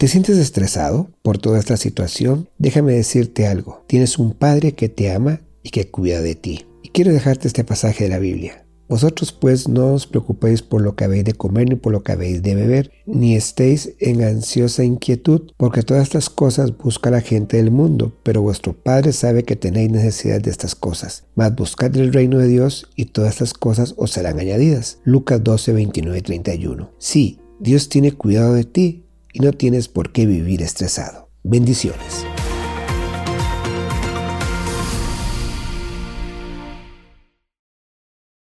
¿Te sientes estresado por toda esta situación? Déjame decirte algo. Tienes un Padre que te ama y que cuida de ti. Y quiero dejarte este pasaje de la Biblia. Vosotros pues no os preocupéis por lo que habéis de comer ni por lo que habéis de beber, ni estéis en ansiosa inquietud, porque todas estas cosas busca la gente del mundo, pero vuestro Padre sabe que tenéis necesidad de estas cosas. Mas buscad el reino de Dios y todas estas cosas os serán añadidas. Lucas 12, 29 31. Sí, Dios tiene cuidado de ti y no tienes por qué vivir estresado. Bendiciones.